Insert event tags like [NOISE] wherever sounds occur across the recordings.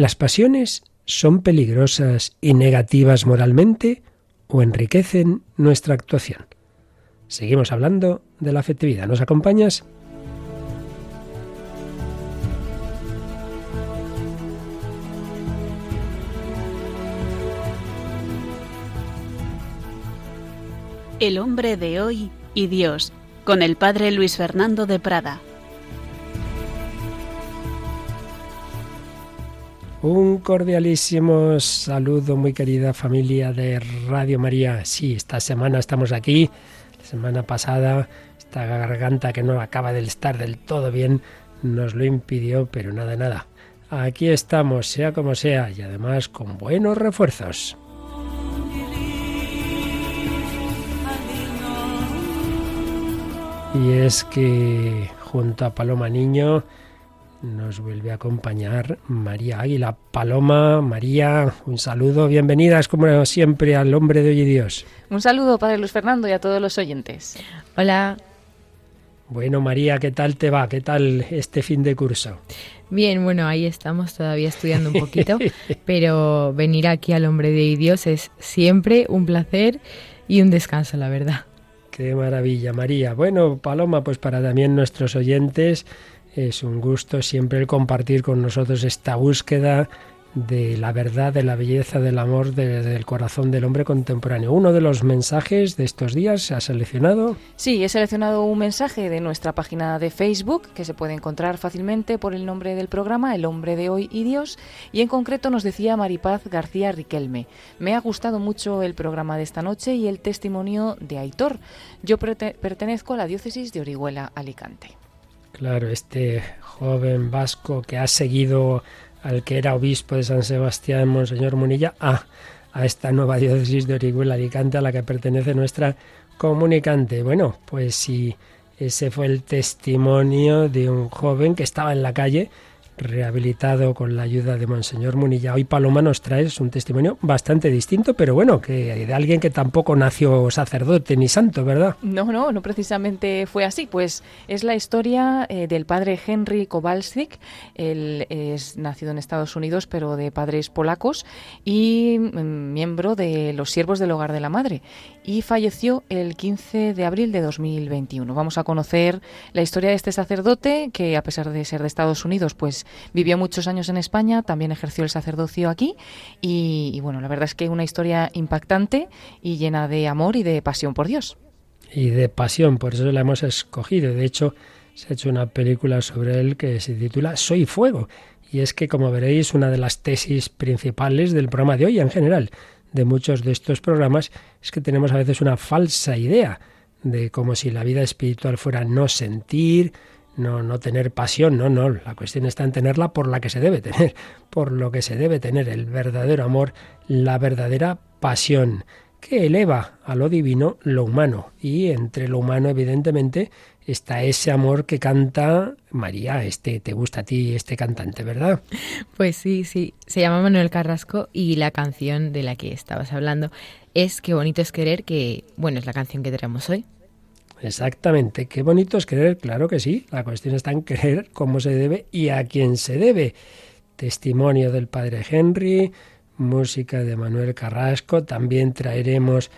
¿Las pasiones son peligrosas y negativas moralmente o enriquecen nuestra actuación? Seguimos hablando de la afectividad. ¿Nos acompañas? El hombre de hoy y Dios, con el padre Luis Fernando de Prada. Un cordialísimo saludo, muy querida familia de Radio María. Sí, esta semana estamos aquí. La semana pasada, esta garganta que no acaba de estar del todo bien nos lo impidió, pero nada, nada. Aquí estamos, sea como sea, y además con buenos refuerzos. Y es que junto a Paloma Niño nos vuelve a acompañar María Águila. Paloma, María, un saludo, bienvenidas como siempre al hombre de hoy y Dios. Un saludo, Padre Luis Fernando, y a todos los oyentes. Hola. Bueno, María, ¿qué tal te va? ¿Qué tal este fin de curso? Bien, bueno, ahí estamos todavía estudiando un poquito, [LAUGHS] pero venir aquí al hombre de hoy y Dios es siempre un placer y un descanso, la verdad. Qué maravilla, María. Bueno, Paloma, pues para también nuestros oyentes es un gusto siempre el compartir con nosotros esta búsqueda de la verdad, de la belleza, del amor desde el corazón del hombre contemporáneo. Uno de los mensajes de estos días se ha seleccionado. Sí, he seleccionado un mensaje de nuestra página de Facebook que se puede encontrar fácilmente por el nombre del programa, El hombre de hoy y Dios, y en concreto nos decía Maripaz García Riquelme. Me ha gustado mucho el programa de esta noche y el testimonio de Aitor. Yo pertenezco a la diócesis de Orihuela, Alicante. Claro, este joven vasco que ha seguido al que era obispo de San Sebastián, Monseñor Munilla, a, a esta nueva diócesis de Orihuela Alicante a la que pertenece nuestra comunicante. Bueno, pues si ese fue el testimonio de un joven que estaba en la calle rehabilitado con la ayuda de Monseñor Munilla. Hoy Paloma nos trae un testimonio bastante distinto, pero bueno, que de alguien que tampoco nació sacerdote ni santo, ¿verdad? No, no, no precisamente fue así. Pues es la historia eh, del padre Henry Kowalczyk. Él es nacido en Estados Unidos, pero de padres polacos y mm, miembro de los siervos del hogar de la madre. Y falleció el 15 de abril de 2021. Vamos a conocer la historia de este sacerdote que, a pesar de ser de Estados Unidos, pues Vivió muchos años en España, también ejerció el sacerdocio aquí y, bueno, la verdad es que una historia impactante y llena de amor y de pasión por Dios. Y de pasión, por eso la hemos escogido. De hecho, se ha hecho una película sobre él que se titula Soy Fuego. Y es que, como veréis, una de las tesis principales del programa de hoy en general, de muchos de estos programas, es que tenemos a veces una falsa idea de como si la vida espiritual fuera no sentir, no, no tener pasión, no, no. La cuestión está en tenerla por la que se debe tener, [LAUGHS] por lo que se debe tener el verdadero amor, la verdadera pasión, que eleva a lo divino lo humano. Y entre lo humano, evidentemente, está ese amor que canta María, este te gusta a ti este cantante, ¿verdad? Pues sí, sí, se llama Manuel Carrasco y la canción de la que estabas hablando es Qué bonito es querer, que bueno, es la canción que tenemos hoy. Exactamente. Qué bonito es querer, claro que sí. La cuestión está en querer cómo se debe y a quién se debe. Testimonio del padre Henry, música de Manuel Carrasco. También traeremos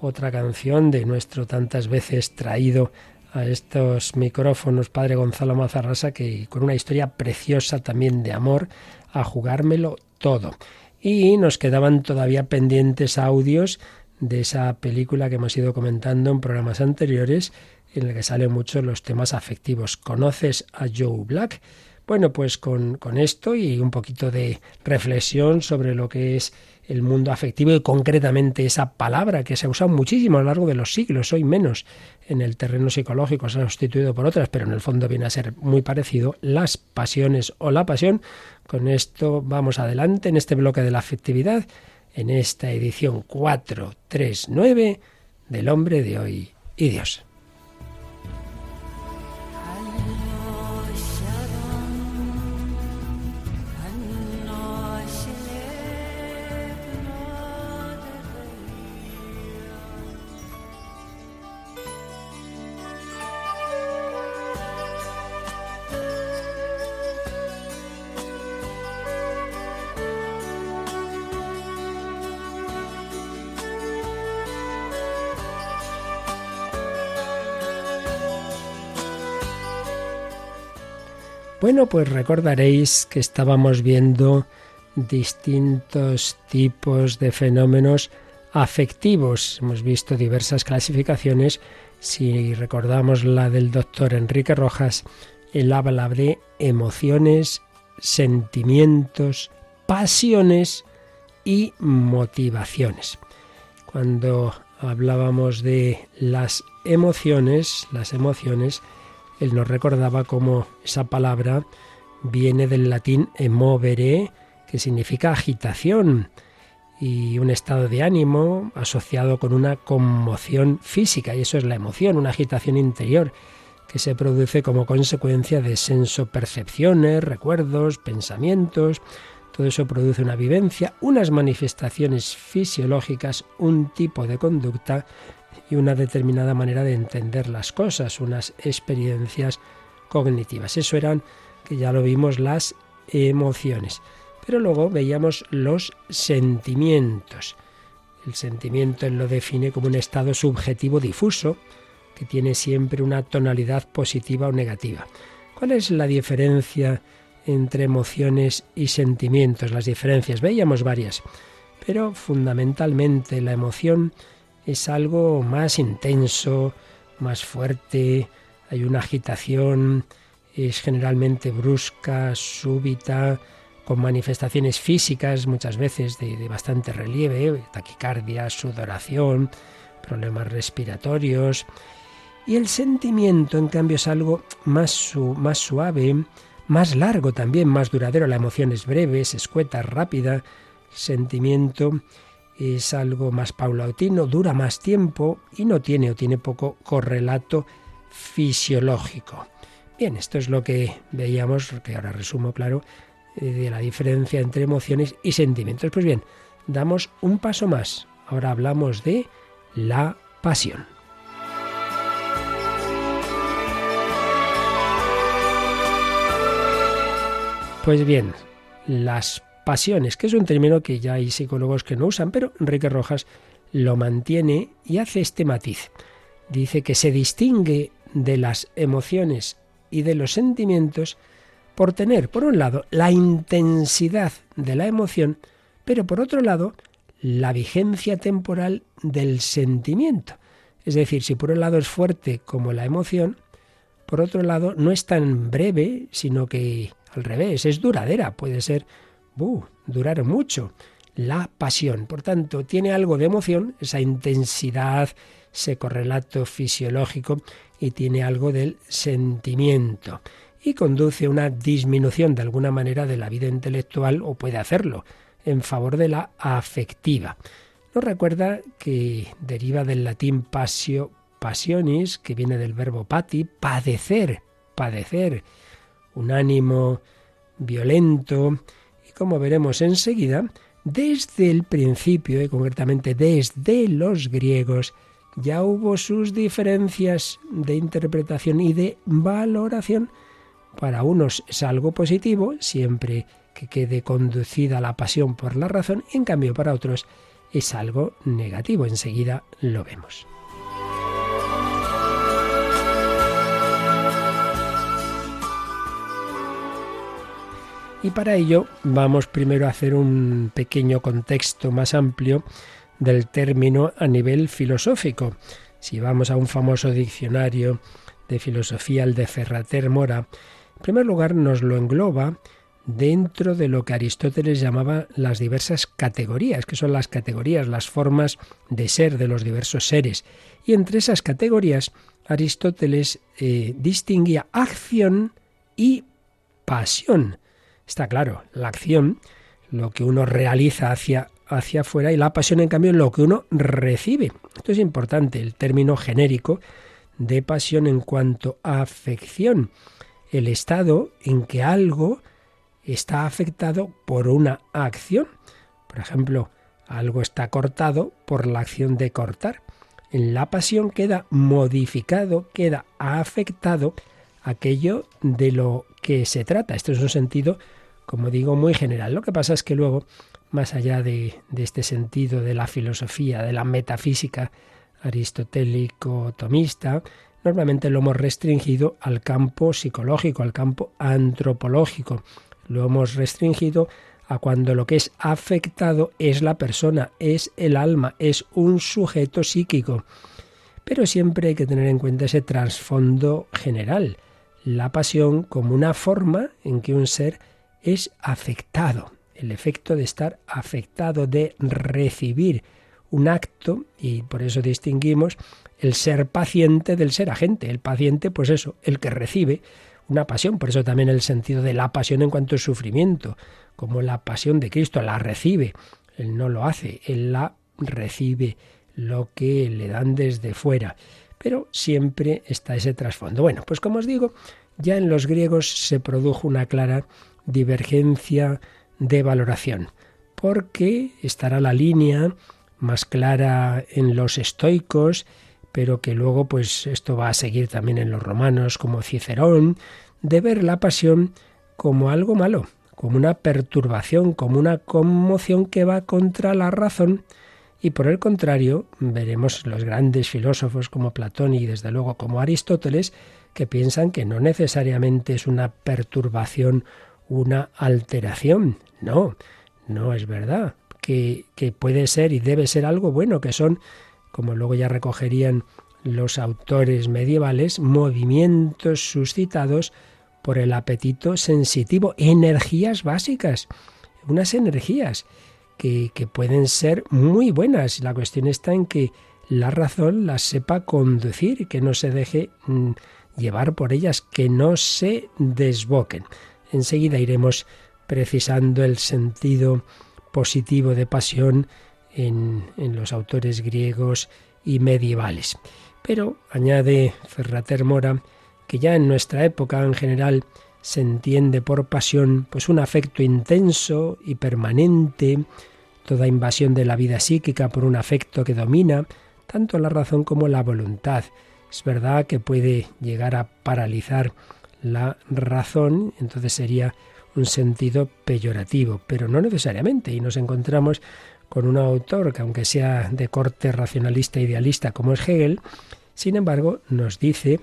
otra canción de nuestro tantas veces traído a estos micrófonos, padre Gonzalo Mazarrasa, que con una historia preciosa también de amor, a jugármelo todo. Y nos quedaban todavía pendientes audios de esa película que hemos ido comentando en programas anteriores, en la que salen mucho los temas afectivos. ¿Conoces a Joe Black? Bueno, pues con, con, esto y un poquito de reflexión sobre lo que es el mundo afectivo y concretamente esa palabra que se ha usado muchísimo a lo largo de los siglos, hoy menos en el terreno psicológico, se ha sustituido por otras, pero en el fondo viene a ser muy parecido, las pasiones o la pasión. Con esto vamos adelante en este bloque de la afectividad en esta edición 439 del hombre de hoy y Dios. Bueno, pues recordaréis que estábamos viendo distintos tipos de fenómenos afectivos. Hemos visto diversas clasificaciones. Si recordamos la del doctor Enrique Rojas, él habla de emociones, sentimientos, pasiones y motivaciones. Cuando hablábamos de las emociones, las emociones, él nos recordaba cómo esa palabra viene del latín emovere, que significa agitación y un estado de ánimo asociado con una conmoción física, y eso es la emoción, una agitación interior que se produce como consecuencia de senso percepciones, recuerdos, pensamientos, todo eso produce una vivencia, unas manifestaciones fisiológicas, un tipo de conducta y una determinada manera de entender las cosas, unas experiencias cognitivas. Eso eran, que ya lo vimos, las emociones. Pero luego veíamos los sentimientos. El sentimiento lo define como un estado subjetivo difuso que tiene siempre una tonalidad positiva o negativa. ¿Cuál es la diferencia entre emociones y sentimientos? Las diferencias, veíamos varias, pero fundamentalmente la emoción es algo más intenso, más fuerte, hay una agitación, es generalmente brusca, súbita, con manifestaciones físicas muchas veces de, bastante relieve, taquicardia, sudoración, problemas respiratorios. Y el sentimiento, en cambio, es algo más, más suave, más largo también, más duradero. La emoción es breve, es escueta, rápida. Sentimiento es algo más paulatino, dura más tiempo y no tiene o tiene poco correlato fisiológico. Bien, esto es lo que veíamos, que ahora resumo, claro, eh, de la diferencia entre emociones y sentimientos. Pues bien, damos un paso más. Ahora hablamos de la pasión. Pues bien, las pasiones, que es un término que ya hay psicólogos que no usan, pero Enrique Rojas lo mantiene y hace este matiz. Dice que se distingue de las emociones y de los sentimientos por tener, por un lado, la intensidad de la emoción, pero por otro lado, la vigencia temporal del sentimiento. Es decir, si por un lado es fuerte como la emoción, por otro lado no es tan breve, sino que al revés, es duradera, puede ser durar mucho. La pasión, por tanto, tiene algo de emoción, esa intensidad, ese correlato fisiológico y tiene algo del sentimiento y conduce a una disminución de alguna manera de la vida intelectual o puede hacerlo en favor de la afectiva. Nos recuerda que deriva del latín pasio, passionis, que viene del verbo pati, padecer, padecer, un ánimo violento, como veremos enseguida, desde el principio, y concretamente desde los griegos, ya hubo sus diferencias de interpretación y de valoración. Para unos es algo positivo, siempre que quede conducida la pasión por la razón, en cambio para otros es algo negativo. Enseguida lo vemos. Y para ello vamos primero a hacer un pequeño contexto más amplio del término a nivel filosófico. Si vamos a un famoso diccionario de filosofía, el de Ferrater Mora, en primer lugar nos lo engloba dentro de lo que Aristóteles llamaba las diversas categorías, que son las categorías, las formas de ser de los diversos seres. Y entre esas categorías, Aristóteles eh, distinguía acción y pasión. Está claro, la acción, lo que uno realiza hacia, hacia afuera y la pasión, en cambio, lo que uno recibe. Esto es importante, el término genérico de pasión en cuanto a afección, el estado en que algo está afectado por una acción. Por ejemplo, algo está cortado por la acción de cortar. En la pasión queda modificado, queda afectado aquello de lo que se trata. Esto es un sentido como digo, muy general. Lo que pasa es que luego, más allá de, este sentido de la filosofía, de la metafísica aristotélico-tomista, normalmente lo hemos restringido al campo psicológico, al campo antropológico. Lo hemos restringido a cuando lo que es afectado es la persona, es el alma, es un sujeto psíquico. Pero siempre hay que tener en cuenta ese trasfondo general, la pasión como una forma en que un ser es afectado, el efecto de estar afectado, de recibir un acto, y por eso distinguimos el ser paciente del ser agente. El paciente, pues eso, el que recibe una pasión, por eso también el sentido de la pasión en cuanto a sufrimiento, como la pasión de Cristo, la recibe, él no lo hace, él la recibe lo que le dan desde fuera. Pero siempre está ese trasfondo. Bueno, pues como os digo, ya en los griegos se produjo una clara divergencia de valoración, porque estará la línea más clara en los estoicos, pero que luego pues esto va a seguir también en los romanos como Cicerón, de ver la pasión como algo malo, como una perturbación, como una conmoción que va contra la razón. Y por el contrario, veremos los grandes filósofos como Platón y desde luego como Aristóteles, que piensan que no necesariamente es una perturbación, una alteración. No, no es verdad. Que, que puede ser y debe ser algo bueno, que son, como luego ya recogerían los autores medievales, movimientos suscitados por el apetito sensitivo, energías básicas, unas energías que, que, pueden ser muy buenas. La cuestión está en que la razón las sepa conducir, que no se deje mm, llevar por ellas, que no se desboquen. Enseguida iremos precisando el sentido positivo de pasión en, en los autores griegos y medievales. Pero añade Ferrater Mora que ya en nuestra época en general se entiende por pasión pues un afecto intenso y permanente, toda invasión de la vida psíquica por un afecto que domina tanto la razón como la voluntad. Es verdad que puede llegar a paralizar la razón, entonces sería un sentido peyorativo, pero no necesariamente. Y nos encontramos con un autor que aunque sea de corte racionalista idealista como es Hegel, sin embargo nos dice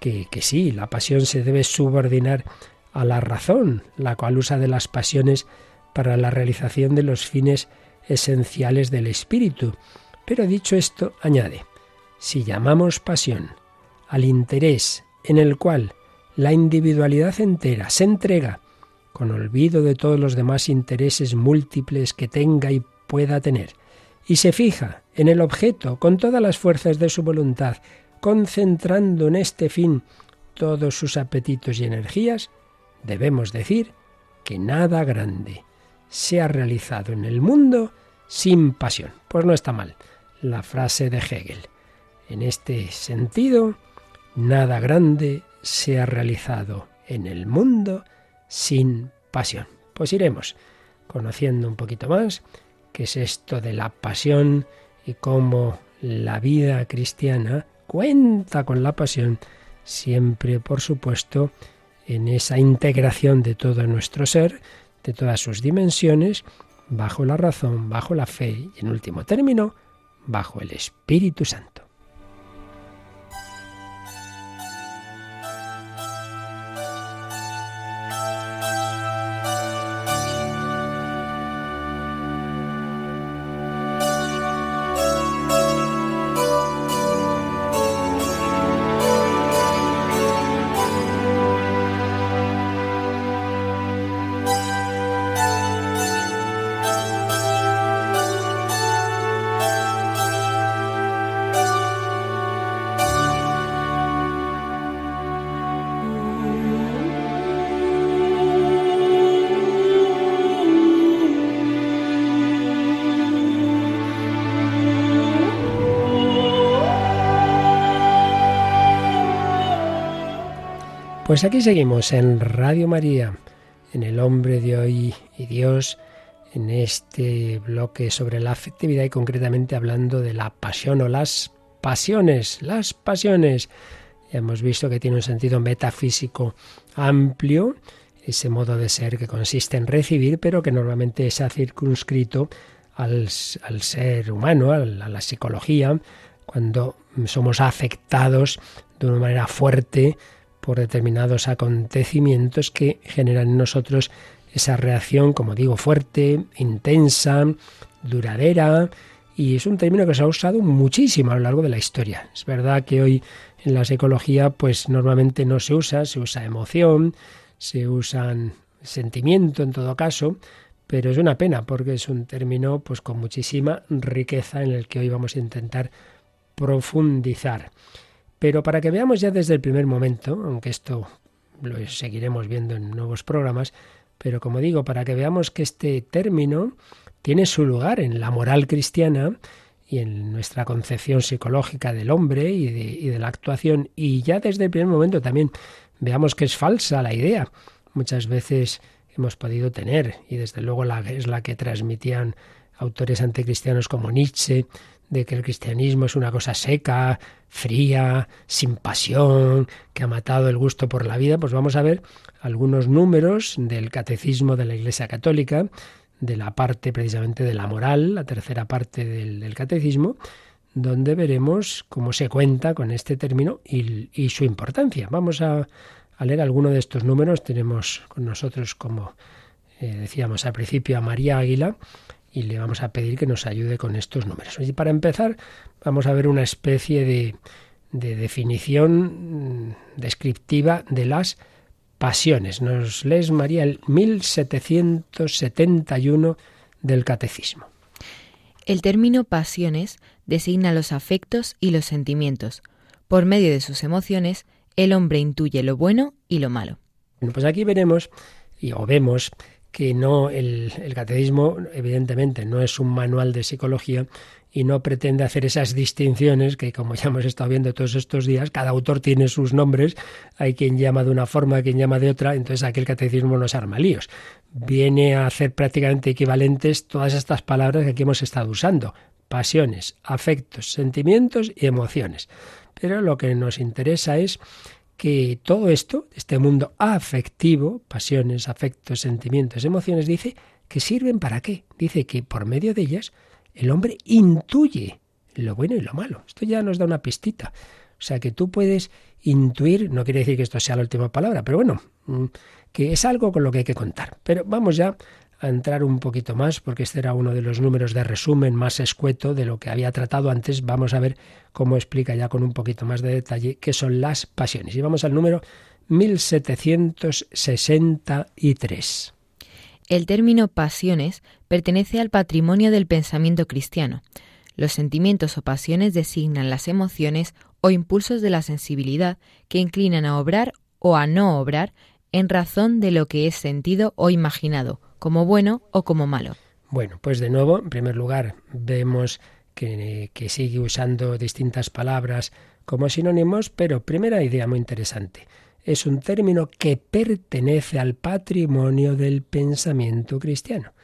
que, que sí, la pasión se debe subordinar a la razón, la cual usa de las pasiones para la realización de los fines esenciales del espíritu. Pero dicho esto, añade, si llamamos pasión al interés en el cual la individualidad entera se entrega con olvido de todos los demás intereses múltiples que tenga y pueda tener, y se fija en el objeto con todas las fuerzas de su voluntad, concentrando en este fin todos sus apetitos y energías, debemos decir que nada grande se ha realizado en el mundo sin pasión. Pues no está mal la frase de Hegel. En este sentido, nada grande se ha realizado en el mundo sin pasión. Pues iremos conociendo un poquito más qué es esto de la pasión y cómo la vida cristiana cuenta con la pasión, siempre, por supuesto, en esa integración de todo nuestro ser, de todas sus dimensiones, bajo la razón, bajo la fe y, en último término, bajo el Espíritu Santo. Pues aquí seguimos en Radio María, en el hombre de hoy y Dios, en este bloque sobre la afectividad y concretamente hablando de la pasión o las pasiones, las pasiones. Ya hemos visto que tiene un sentido metafísico amplio, ese modo de ser que consiste en recibir, pero que normalmente ha circunscrito al, al ser humano, a la psicología, cuando somos afectados de una manera fuerte por determinados acontecimientos que generan en nosotros esa reacción, como digo, fuerte, intensa, duradera, y es un término que se ha usado muchísimo a lo largo de la historia. Es verdad que hoy en la psicología pues normalmente no se usa, se usa emoción, se usan sentimiento en todo caso, pero es una pena porque es un término pues con muchísima riqueza en el que hoy vamos a intentar profundizar. Pero para que veamos ya desde el primer momento, aunque esto lo seguiremos viendo en nuevos programas, pero como digo, para que veamos que este término tiene su lugar en la moral cristiana y en nuestra concepción psicológica del hombre y de, la actuación, y ya desde el primer momento también veamos que es falsa la idea. Muchas veces hemos podido tener, y desde luego la, es la que transmitían autores anticristianos como Nietzsche, de que el cristianismo es una cosa seca, fría, sin pasión, que ha matado el gusto por la vida, pues vamos a ver algunos números del catecismo de la Iglesia Católica de la parte precisamente de la moral, la tercera parte del, catecismo, donde veremos cómo se cuenta con este término y, su importancia. Vamos a, leer alguno de estos números. Tenemos con nosotros, como eh, decíamos al principio, a María Águila y le vamos a pedir que nos ayude con estos números. Y para empezar, vamos a ver una especie de, de definición mm, descriptiva de las pasiones. Nos lees, María, el 1771 del Catecismo. El término pasiones designa los afectos y los sentimientos. Por medio de sus emociones, el hombre intuye lo bueno y lo malo. Bueno, pues aquí veremos y, o vemos que no el, catecismo evidentemente no es un manual de psicología y no pretende hacer esas distinciones que, como ya hemos estado viendo todos estos días, cada autor tiene sus nombres, hay quien llama de una forma, quien llama de otra, entonces aquí el catecismo no es armalíos. Viene a hacer prácticamente equivalentes todas estas palabras que aquí hemos estado usando, pasiones, afectos, sentimientos y emociones. Pero lo que nos interesa es que todo esto, este mundo afectivo, pasiones, afectos, sentimientos, emociones, dice que sirven para qué. Dice que por medio de ellas el hombre intuye lo bueno y lo malo. Esto ya nos da una pistita. O sea que tú puedes intuir, no quiere decir que esto sea la última palabra, pero bueno, mm, que es algo con lo que hay que contar. Pero vamos ya a entrar un poquito más, porque este era uno de los números de resumen más escueto de lo que había tratado antes. Vamos a ver cómo explica ya con un poquito más de detalle qué son las pasiones. Y vamos al número 1763. El término pasiones pertenece al patrimonio del pensamiento cristiano. Los sentimientos o pasiones designan las emociones o impulsos de la sensibilidad que inclinan a obrar o a no obrar en razón de lo que es sentido o imaginado, como bueno o como malo. Bueno, pues de nuevo, en primer lugar, vemos que, sigue usando distintas palabras como sinónimos, pero primera idea muy interesante es un término que pertenece al patrimonio del pensamiento cristiano.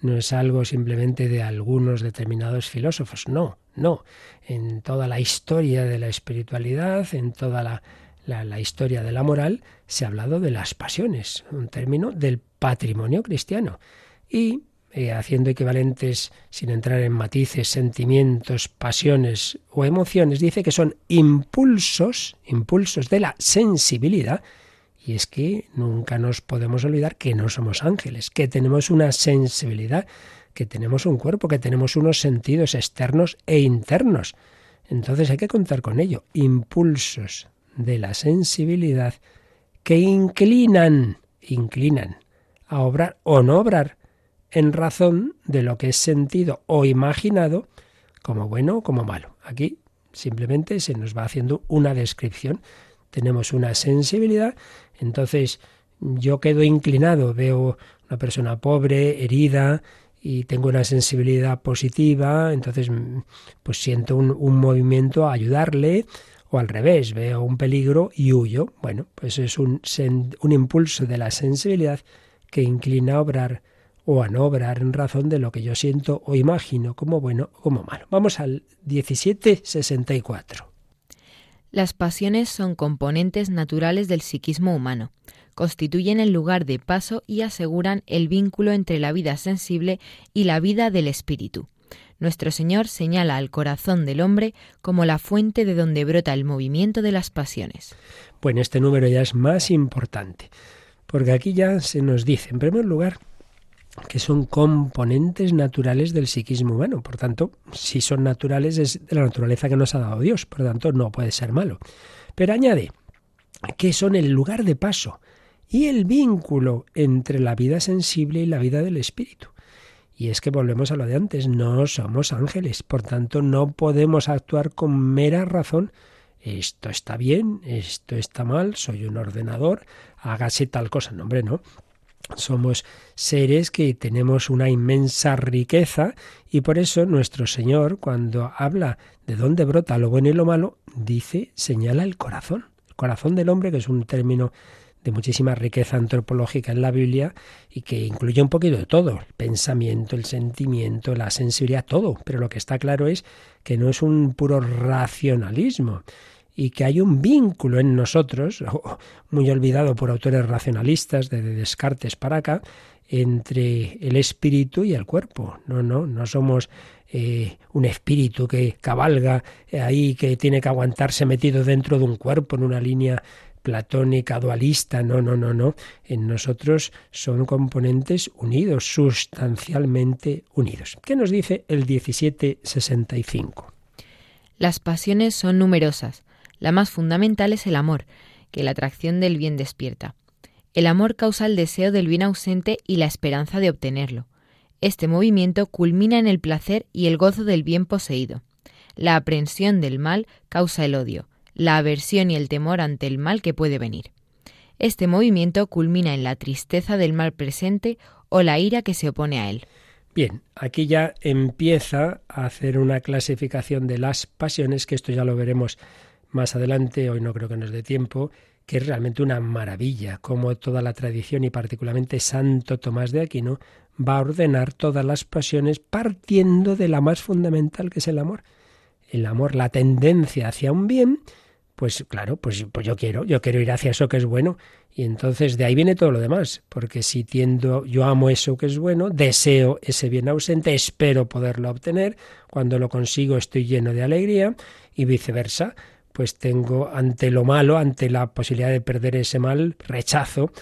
No es algo simplemente de algunos determinados filósofos, no, no. En toda la historia de la espiritualidad, en toda la, la, historia de la moral, se ha hablado de las pasiones, un término del patrimonio cristiano. Y eh, haciendo equivalentes, sin entrar en matices, sentimientos, pasiones o emociones, dice que son impulsos, impulsos de la sensibilidad. Y es que nunca nos podemos olvidar que no somos ángeles, que tenemos una sensibilidad, que tenemos un cuerpo, que tenemos unos sentidos externos e internos. Entonces hay que contar con ello. Impulsos de la sensibilidad que inclinan, inclinan a obrar o no obrar en razón de lo que es sentido o imaginado como bueno o como malo. Aquí simplemente se nos va haciendo una descripción. Tenemos una sensibilidad, entonces yo quedo inclinado, veo una persona pobre, herida, y tengo una sensibilidad positiva, entonces pues siento un, un, movimiento a ayudarle, o al revés, veo un peligro y huyo. Bueno, pues es un, un impulso de la sensibilidad que inclina a obrar o a no obrar en razón de lo que yo siento o imagino como bueno o como malo. Vamos al 1764. Las pasiones son componentes naturales del psiquismo humano. Constituyen el lugar de paso y aseguran el vínculo entre la vida sensible y la vida del espíritu. nuestro Señor señala al corazón del hombre como la fuente de donde brota el movimiento de las pasiones. Bueno, este número ya es más importante, porque aquí ya se nos dice, en primer lugar, que son componentes naturales del psiquismo humano. Por tanto, si son naturales es de la naturaleza que nos ha dado Dios, por tanto no puede ser malo. Pero añade que son el lugar de paso y el vínculo entre la vida sensible y la vida del espíritu. Y es que volvemos a lo de antes, no somos ángeles, por tanto no podemos actuar con mera razón. Esto está bien, esto está mal, soy un ordenador, hágase tal cosa. No, hombre, no. Somos seres que tenemos una inmensa riqueza y por eso nuestro Señor, cuando habla de dónde brota lo bueno y lo malo, dice, señala el corazón. El corazón del hombre, que es un término de muchísima riqueza antropológica en la Biblia y que incluye un poquito de todo, el pensamiento, el sentimiento, la sensibilidad, todo. Pero lo que está claro es que no es un puro racionalismo y que hay un vínculo en nosotros, [LAUGHS] muy olvidado por autores racionalistas de Descartes para acá, entre el espíritu y el cuerpo. No, no, no somos eh, un espíritu que cabalga ahí, que tiene que aguantarse metido dentro de un cuerpo en una línea platónica, dualista, no, no, no, no. En nosotros son componentes unidos, sustancialmente unidos. ¿Qué nos dice el 1765? Las pasiones son numerosas. La más fundamental es el amor, que la atracción del bien despierta. El amor causa el deseo del bien ausente y la esperanza de obtenerlo. Este movimiento culmina en el placer y el gozo del bien poseído. La aprensión del mal causa el odio la aversión y el temor ante el mal que puede venir. Este movimiento culmina en la tristeza del mal presente o la ira que se opone a él. Bien, aquí ya empieza a hacer una clasificación de las pasiones, que esto ya lo veremos más adelante, hoy no creo que nos dé tiempo, que es realmente una maravilla, como toda la tradición y particularmente Santo Tomás de Aquino va a ordenar todas las pasiones partiendo de la más fundamental que es el amor. El amor, la tendencia hacia un bien, pues claro, pues, pues yo quiero, yo quiero ir hacia eso que es bueno. Y entonces de ahí viene todo lo demás, porque si tiendo, yo amo eso que es bueno, deseo ese bien ausente, espero poderlo obtener, cuando lo consigo estoy lleno de alegría y viceversa, pues tengo ante lo malo, ante la posibilidad de perder ese mal, rechazo,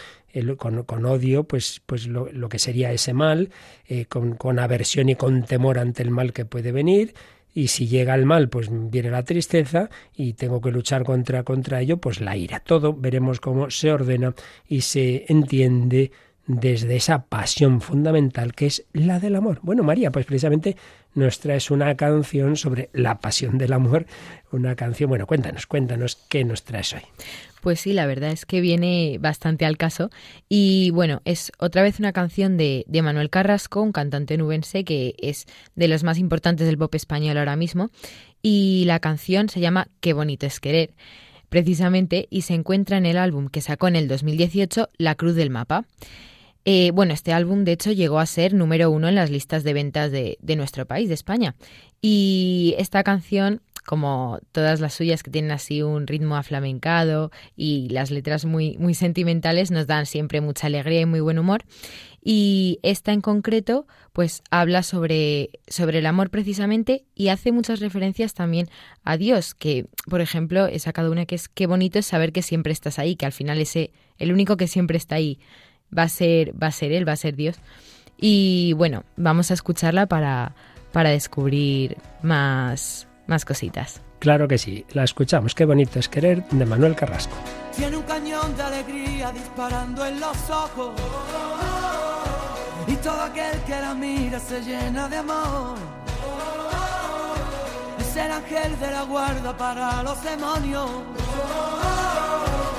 con, odio, pues, pues lo, que sería ese mal, eh, con, con aversión y con temor ante el mal que puede venir, y si llega el mal, pues viene la tristeza y tengo que luchar contra, contra ello, pues la ira. Todo veremos cómo se ordena y se entiende desde esa pasión fundamental que es la del amor. Bueno, María, pues precisamente nos traes una canción sobre la pasión del amor, una canción, bueno, cuéntanos, cuéntanos qué nos traes hoy. Pues sí, la verdad es que viene bastante al caso. Y bueno, es otra vez una canción de, de, Manuel Carrasco, un cantante nubense que es de los más importantes del pop español ahora mismo. Y la canción se llama Qué bonito es querer, precisamente, y se encuentra en el álbum que sacó en el 2018, La Cruz del Mapa. Eh, bueno, este álbum de hecho llegó a ser número uno en las listas de ventas de, nuestro país, de España. Y esta canción como todas las suyas que tienen así un ritmo aflamencado y las letras muy, muy sentimentales nos dan siempre mucha alegría y muy buen humor. Y esta en concreto, pues habla sobre, sobre el amor precisamente y hace muchas referencias también a Dios, que por ejemplo he sacado una que es qué bonito es saber que siempre estás ahí, que al final ese, el único que siempre está ahí va a ser, va a ser Él, va a ser Dios. Y bueno, vamos a escucharla para, para descubrir más, más cositas. Claro que sí, la escuchamos. Qué bonito es querer de Manuel Carrasco. Tiene un cañón de alegría disparando en los ojos. Y todo aquel que la mira se llena de amor. Es el ángel de la guarda para los demonios.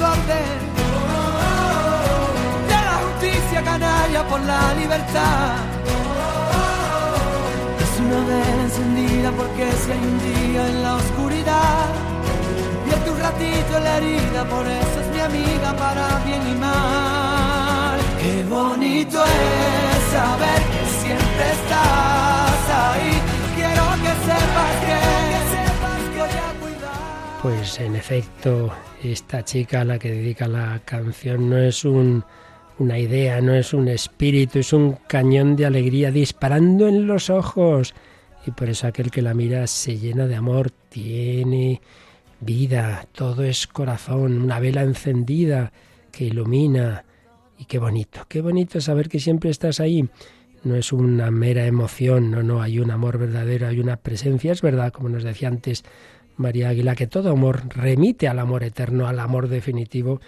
desorden. De la justicia canalla por la libertad. Es una vela encendida porque si hay un día en la oscuridad. Y un ratito en la herida, por eso es mi amiga para bien y mal. Qué bonito es saber que siempre estás ahí. Quiero que sepas que, Pues en efecto, esta chica a la que dedica la canción no es un, una idea, no es un espíritu, es un cañón de alegría disparando en los ojos. Y por eso aquel que la mira se llena de amor, tiene vida, todo es corazón, una vela encendida que ilumina. Y qué bonito, qué bonito saber que siempre estás ahí no es una mera emoción, no, no, hay un amor verdadero, hay una presencia. Es verdad, como nos decía antes María Águila, que todo amor remite al amor eterno, al amor definitivo,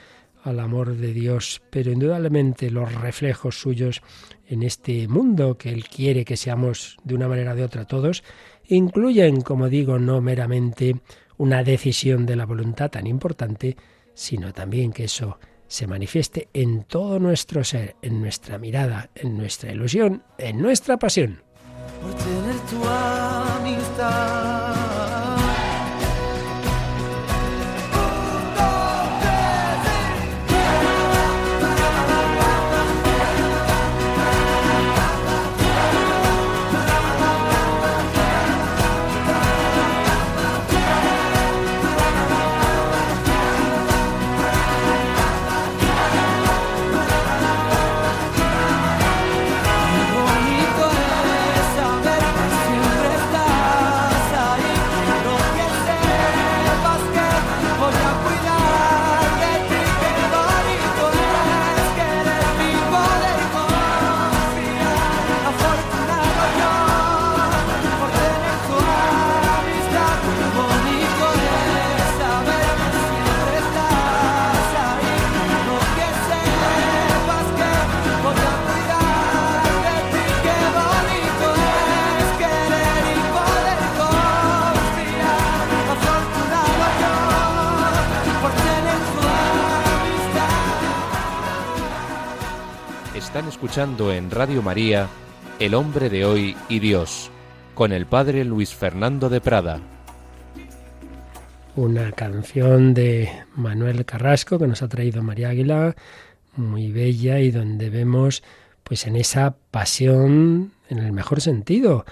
al amor de Dios, pero indudablemente los reflejos suyos en este mundo que Él quiere que seamos de una manera o de otra todos, incluyen, como digo, no meramente una decisión de la voluntad tan importante, sino también que eso se manifieste en todo nuestro ser, en nuestra mirada, en nuestra ilusión, en nuestra pasión. Por tener tu. Escuchando en Radio María El hombre de hoy y Dios, con el padre Luis Fernando de Prada. Una canción de Manuel Carrasco que nos ha traído María Águila, muy bella y donde vemos pues en esa pasión, en el mejor sentido,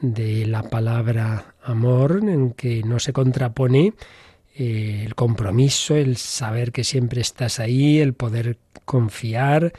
de la palabra amor, en que no se contrapone eh, el compromiso, el saber que siempre estás ahí, el poder confiar,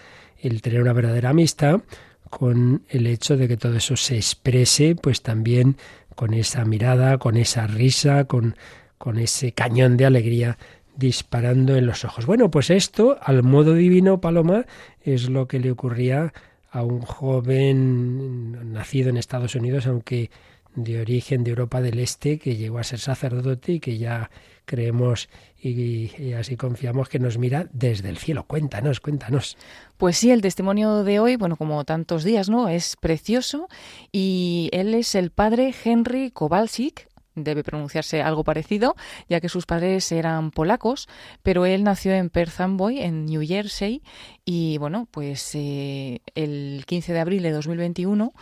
el tener una verdadera amistad con el hecho de que todo eso se exprese pues también con esa mirada, con esa risa, con, con ese cañón de alegría disparando en los ojos. Bueno, pues esto, al modo divino, Paloma, es lo que le ocurría a un joven nacido en Estados Unidos, aunque de origen de Europa del Este, que llegó a ser sacerdote y que ya creemos y, así confiamos que nos mira desde el cielo. Cuéntanos, cuéntanos. Pues sí, el testimonio de hoy, bueno, como tantos días, ¿no? Es precioso y él es el padre Henry Kowalczyk, debe pronunciarse algo parecido, ya que sus padres eran polacos, pero él nació en Perth Amboy, en New Jersey, y bueno, pues eh, el 15 de abril de 2021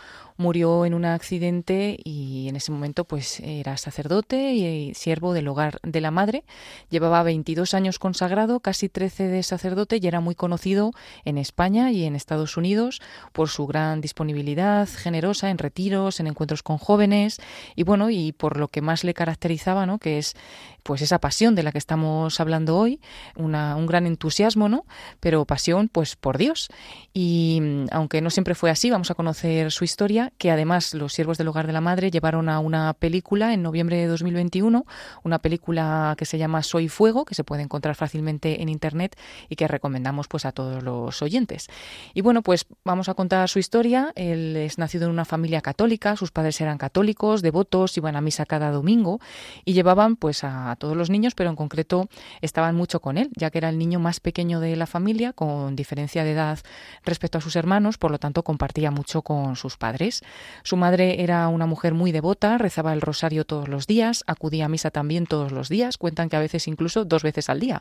murió en un accidente y en ese momento pues era sacerdote y siervo del hogar de la madre. Llevaba 22 años consagrado, casi 13 de sacerdote y era muy conocido en España y en Estados Unidos por su gran disponibilidad generosa en retiros, en encuentros con jóvenes y bueno, y por lo que más le caracterizaba, ¿no? que es pues esa pasión de la que estamos hablando hoy, una, un gran entusiasmo, ¿no? Pero pasión pues por Dios. Y mm, aunque no siempre fue así, vamos a conocer su historia que además los siervos del hogar de la madre llevaron a una película en noviembre de 2021, una película que se llama Soy Fuego, que se puede encontrar fácilmente en internet y que recomendamos pues a todos los oyentes. Y bueno, pues vamos a contar su historia. Él es nacido en una familia católica, sus padres eran católicos, devotos, iban a misa cada domingo y llevaban pues a todos los niños, pero en concreto estaban mucho con él, ya que era el niño más pequeño de la familia, con diferencia de edad respecto a sus hermanos, por lo tanto compartía mucho con sus padres. Su madre era una mujer muy devota, rezaba el rosario todos los días, acudía a misa también todos los días, cuentan que a veces incluso dos veces al día.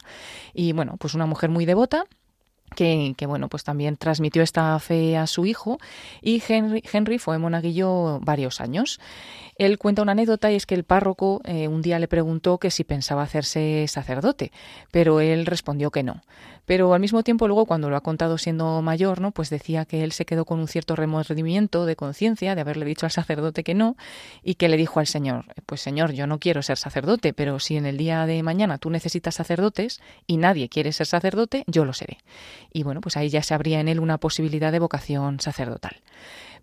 Y bueno, pues una mujer muy devota que, bueno, pues también transmitió esta fe a su hijo y Henry, Henry fue monaguillo varios años. Él cuenta una anécdota y es que el párroco eh, un día le preguntó que si pensaba hacerse sacerdote, pero él respondió que no. Pero al mismo tiempo luego cuando lo ha contado siendo mayor, ¿no? Pues decía que él se quedó con un cierto remordimiento de conciencia de haberle dicho al sacerdote que no y que le dijo al Señor, pues Señor, yo no quiero ser sacerdote, pero si en el día de mañana tú necesitas sacerdotes y nadie quiere ser sacerdote, yo lo seré. Y bueno, pues ahí ya se abría en él una posibilidad de vocación sacerdotal.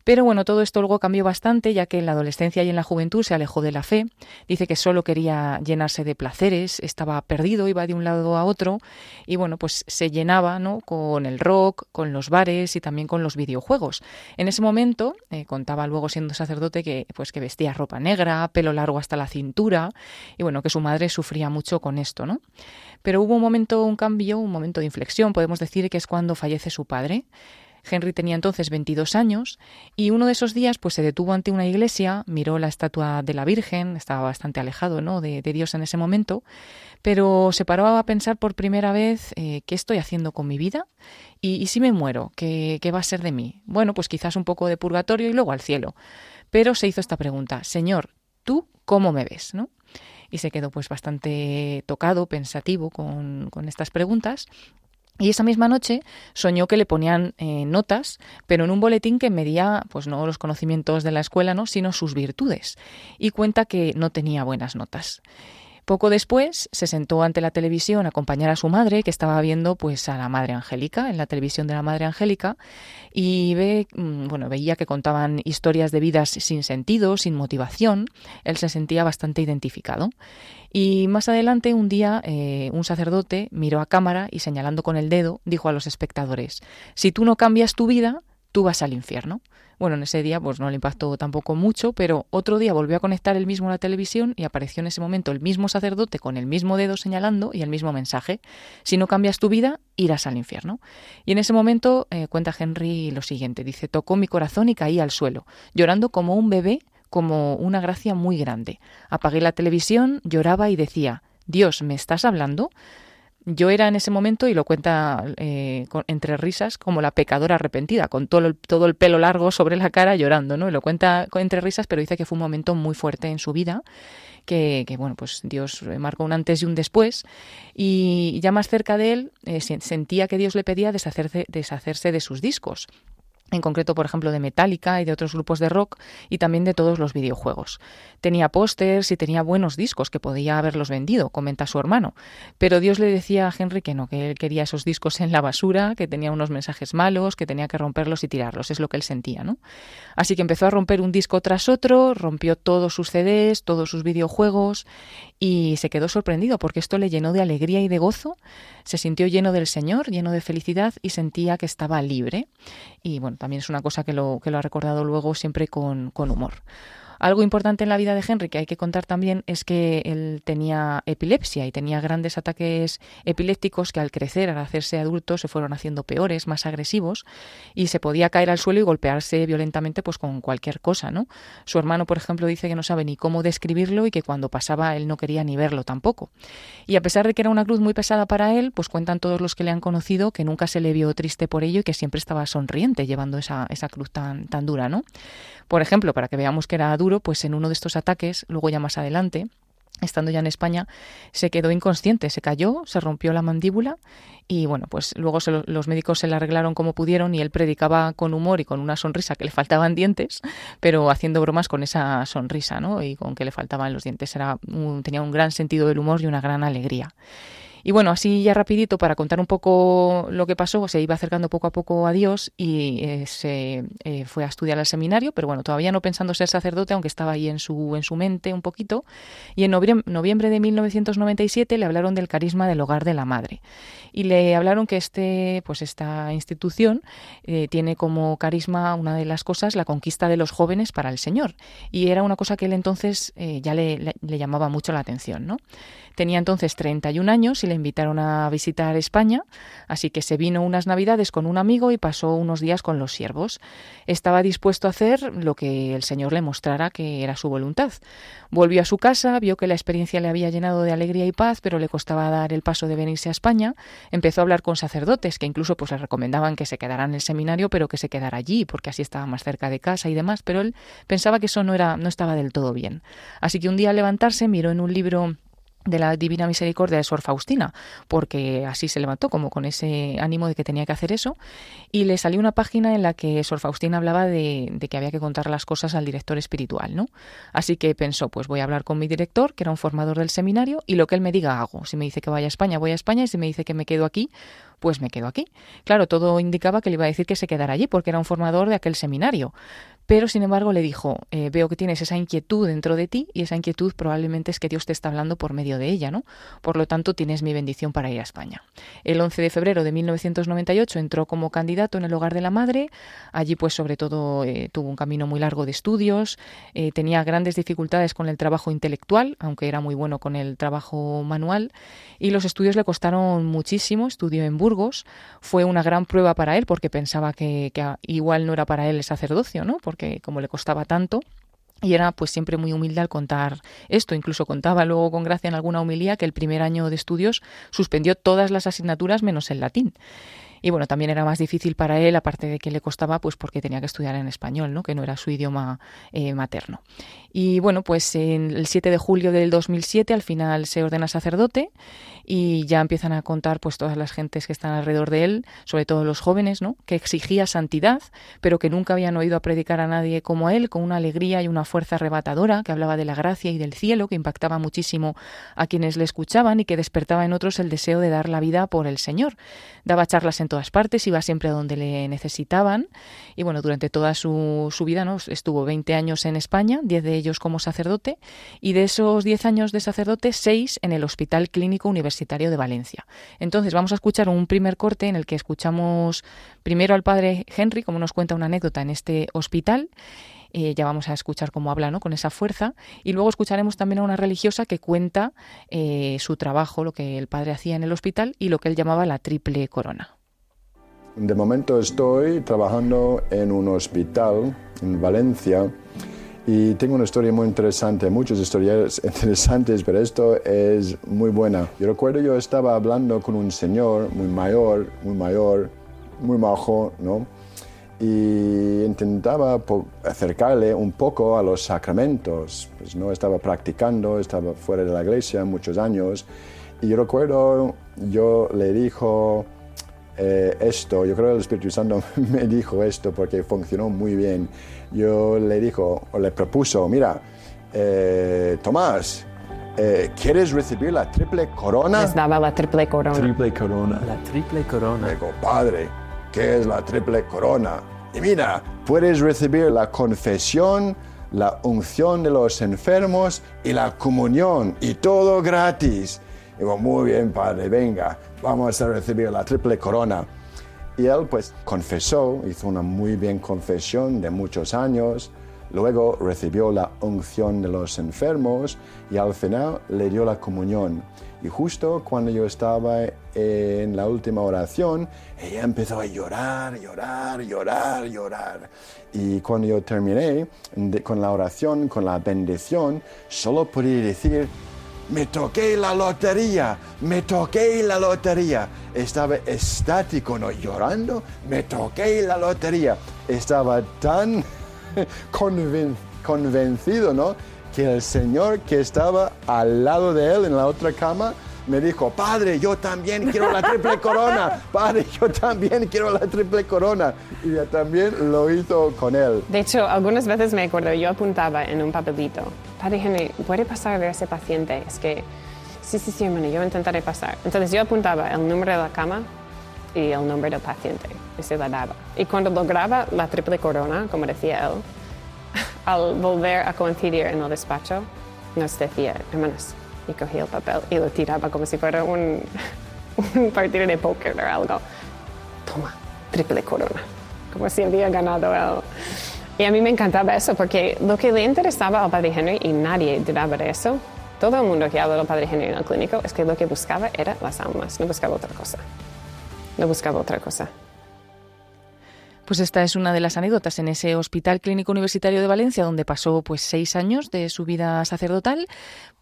Pero bueno, todo esto luego cambió bastante, ya que en la adolescencia y en la juventud se alejó de la fe. Dice que solo quería llenarse de placeres, estaba perdido, iba de un lado a otro y bueno, pues se llenaba ¿no? con el rock, con los bares y también con los videojuegos. En ese momento, eh, contaba luego siendo sacerdote que pues que vestía ropa negra, pelo largo hasta la cintura y bueno, que su madre sufría mucho con esto, ¿no? Pero hubo un momento, un cambio, un momento de inflexión, podemos decir que es cuando fallece su padre. Henry tenía entonces 22 años y uno de esos días pues se detuvo ante una iglesia, miró la estatua de la Virgen, estaba bastante alejado ¿no? de, Dios en ese momento, pero se paró a pensar por primera vez eh, qué estoy haciendo con mi vida y, si me muero, ¿qué, ¿qué va a ser de mí? Bueno, pues quizás un poco de purgatorio y luego al cielo. Pero se hizo esta pregunta, Señor, ¿tú cómo me ves? ¿no? y se quedó pues bastante tocado, pensativo con estas preguntas y esa misma noche soñó que le ponían eh, notas, pero en un boletín que medía, pues no los conocimientos de la escuela, ¿no? sino sus virtudes. Y cuenta que no tenía buenas notas. Poco después se sentó ante la televisión a acompañar a su madre, que estaba viendo pues a la Madre Angélica, en la televisión de la Madre Angélica, y ve, mm, bueno, veía que contaban historias de vidas sin sentido, sin motivación. Él se sentía bastante identificado. Y más adelante, un día, eh, un sacerdote miró a cámara y señalando con el dedo, dijo a los espectadores, si tú no cambias tu vida, tú vas al infierno. Bueno, en ese día pues no le impactó tampoco mucho, pero otro día volvió a conectar el mismo la televisión y apareció en ese momento el mismo sacerdote con el mismo dedo señalando y el mismo mensaje. Si no cambias tu vida, irás al infierno. Y en ese momento eh, cuenta Henry lo siguiente, dice, tocó mi corazón y caí al suelo, llorando como un bebé, como una gracia muy grande. Apagué la televisión, lloraba y decía, Dios, ¿me estás hablando? Yo era en ese momento, y lo cuenta eh, entre risas, como la pecadora arrepentida, con todo el, todo el pelo largo sobre la cara llorando, ¿no? Y lo cuenta entre risas, pero dice que fue un momento muy fuerte en su vida, que, bueno, pues Dios marcó un antes y un después, y ya más cerca de él eh, sentía que Dios le pedía deshacerse, deshacerse de sus discos en concreto, por ejemplo, de Metallica y de otros grupos de rock y también de todos los videojuegos. Tenía pósters y tenía buenos discos que podía haberlos vendido, comenta su hermano. Pero Dios le decía a Henry que no, que él quería esos discos en la basura, que tenía unos mensajes malos, que tenía que romperlos y tirarlos. Es lo que él sentía, ¿no? Así que empezó a romper un disco tras otro, rompió todos sus CDs, todos sus videojuegos y se quedó sorprendido porque esto le llenó de alegría y de gozo. Se sintió lleno del Señor, lleno de felicidad y sentía que estaba libre. Y bueno, también es una cosa que lo, que lo ha recordado luego siempre con, con humor. Algo importante en la vida de Henry que hay que contar también es que él tenía epilepsia y tenía grandes ataques epilépticos que al crecer, al hacerse adulto, se fueron haciendo peores, más agresivos y se podía caer al suelo y golpearse violentamente pues con cualquier cosa, ¿no? Su hermano, por ejemplo, dice que no sabe ni cómo describirlo y que cuando pasaba él no quería ni verlo tampoco. Y a pesar de que era una cruz muy pesada para él, pues cuentan todos los que le han conocido que nunca se le vio triste por ello y que siempre estaba sonriente llevando esa, esa cruz tan, tan dura, ¿no? Por ejemplo, para que veamos que era pues en uno de estos ataques, luego ya más adelante, estando ya en España, se quedó inconsciente, se cayó, se rompió la mandíbula y bueno, pues luego los médicos se le arreglaron como pudieron y él predicaba con humor y con una sonrisa que le faltaban dientes, pero haciendo bromas con esa sonrisa, ¿no? Y con que le faltaban los dientes. Era tenía un gran sentido del humor y una gran alegría. Y bueno, así ya rapidito para contar un poco lo que pasó, se iba acercando poco a poco a Dios y eh, se eh, fue a estudiar al seminario, pero bueno, todavía no pensando ser sacerdote, aunque estaba ahí en su, en su mente un poquito. Y en noviembre de 1997 le hablaron del carisma del hogar de la madre. Y le hablaron que este, pues esta institución eh, tiene como carisma una de las cosas la conquista de los jóvenes para el Señor. Y era una cosa que él entonces ya le, le, llamaba mucho la atención, ¿no? Tenía entonces 31 años y le invitaron a visitar España, así que se vino unas navidades con un amigo y pasó unos días con los siervos. Estaba dispuesto a hacer lo que el Señor le mostrara que era su voluntad. Volvió a su casa, vio que la experiencia le había llenado de alegría y paz, pero le costaba dar el paso de venirse a España. Empezó a hablar con sacerdotes que incluso pues le recomendaban que se quedara en el seminario, pero que se quedara allí porque así estaba más cerca de casa y demás, pero él pensaba que eso no era no estaba del todo bien. Así que un día al levantarse miró en un libro de la Divina Misericordia de Sor Faustina, porque así se levantó, como con ese ánimo de que tenía que hacer eso, y le salió una página en la que Sor Faustina hablaba de, de, que había que contar las cosas al director espiritual, ¿no? Así que pensó, pues voy a hablar con mi director, que era un formador del seminario, y lo que él me diga hago. Si me dice que vaya a España, voy a España, y si me dice que me quedo aquí, pues me quedo aquí. Claro, todo indicaba que le iba a decir que se quedara allí, porque era un formador de aquel seminario pero sin embargo le dijo, eh, veo que tienes esa inquietud dentro de ti y esa inquietud probablemente es que Dios te está hablando por medio de ella, ¿no? Por lo tanto, tienes mi bendición para ir a España. El 11 de febrero de 1998 entró como candidato en el hogar de la madre, allí pues sobre todo eh, tuvo un camino muy largo de estudios, eh, tenía grandes dificultades con el trabajo intelectual, aunque era muy bueno con el trabajo manual, y los estudios le costaron muchísimo, estudió en Burgos, fue una gran prueba para él porque pensaba que, que igual no era para él el sacerdocio, ¿no? Que como le costaba tanto, y era pues siempre muy humilde al contar esto. Incluso contaba luego con gracia en alguna humilía que el primer año de estudios suspendió todas las asignaturas menos el latín. Y bueno, también era más difícil para él, aparte de que le costaba, pues porque tenía que estudiar en español, ¿no? que no era su idioma eh, materno. Y bueno, pues en el 7 de julio del 2007 al final se ordena sacerdote y ya empiezan a contar pues todas las gentes que están alrededor de él, sobre todo los jóvenes, ¿no? que exigía santidad, pero que nunca habían oído a predicar a nadie como él, con una alegría y una fuerza arrebatadora, que hablaba de la gracia y del cielo, que impactaba muchísimo a quienes le escuchaban y que despertaba en otros el deseo de dar la vida por el Señor. Daba charlas en todas partes, iba siempre a donde le necesitaban y bueno, durante toda su, su vida ¿no? estuvo 20 años en España, 10 de ellos como sacerdote y de esos 10 años de sacerdote, 6 en el Hospital Clínico Universitario de Valencia. Entonces vamos a escuchar un primer corte en el que escuchamos primero al padre Henry, como nos cuenta una anécdota en este hospital. Eh, ya vamos a escuchar cómo habla ¿no? con esa fuerza y luego escucharemos también a una religiosa que cuenta eh, su trabajo, lo que el padre hacía en el hospital y lo que él llamaba la triple corona. De momento estoy trabajando en un hospital en Valencia y tengo una historia muy interesante, muchas historias [LAUGHS] interesantes, pero esto es muy buena. Yo recuerdo yo estaba hablando con un señor muy mayor, muy mayor, muy majo, ¿no? Y intentaba acercarle un poco a los sacramentos. Pues no estaba practicando, estaba fuera de la iglesia muchos años. Y yo recuerdo, yo le dijo, eh, esto, yo creo que el Espíritu Santo [LAUGHS] me dijo esto porque funcionó muy bien. Yo le dijo, o le propuso, mira, eh, Tomás, eh, ¿quieres recibir la triple corona? Les daba la triple corona. Triple corona. La triple corona. Digo, padre, ¿qué es la triple corona? Y mira, puedes recibir la confesión, la unción de los enfermos y la comunión, y todo gratis. Digo, muy bien, padre, venga, vamos a recibir la triple corona. Y él pues confesó, hizo una muy bien confesión de muchos años, luego recibió la unción de los enfermos y al final le dio la comunión. Y justo cuando yo estaba en la última oración, ella empezó a llorar, llorar, llorar, llorar. Y cuando yo terminé con la oración, con la bendición, solo podía decir, me toqué la lotería, me toqué la lotería. Estaba estático, no llorando, me toqué la lotería. Estaba tan [LAUGHS] convencido, ¿no? Que el Señor que estaba al lado de él en la otra cama me dijo, padre, yo también quiero la triple corona, padre, yo también quiero la triple corona. Y también lo hizo con él. De hecho, algunas veces me acuerdo, yo apuntaba en un papelito, padre Henry, puede pasar a ese paciente, es que Sí, sí, sí, hermano, yo intentaré pasar. Entonces yo apuntaba el número de la cama y el nombre del paciente y se la daba. Y cuando lograba la triple corona, como decía él, [LAUGHS] al volver a coincidir en el despacho, nos decía, hermanos, y cogía el papel y lo tiraba como si fuera un, [LAUGHS] un partido de póker o algo. Toma, triple corona, como si había ganado él. Y a mí me encantaba eso, porque lo que le interesaba al padre Henry, y nadie dudaba de eso, todo el mundo que habla del padre Henry en el clínico, es que lo que buscaba era las almas, no buscaba otra cosa. No buscaba otra cosa. Pues esta es una de las anécdotas en ese Hospital Clínico Universitario de Valencia, donde pasó pues seis años de su vida sacerdotal.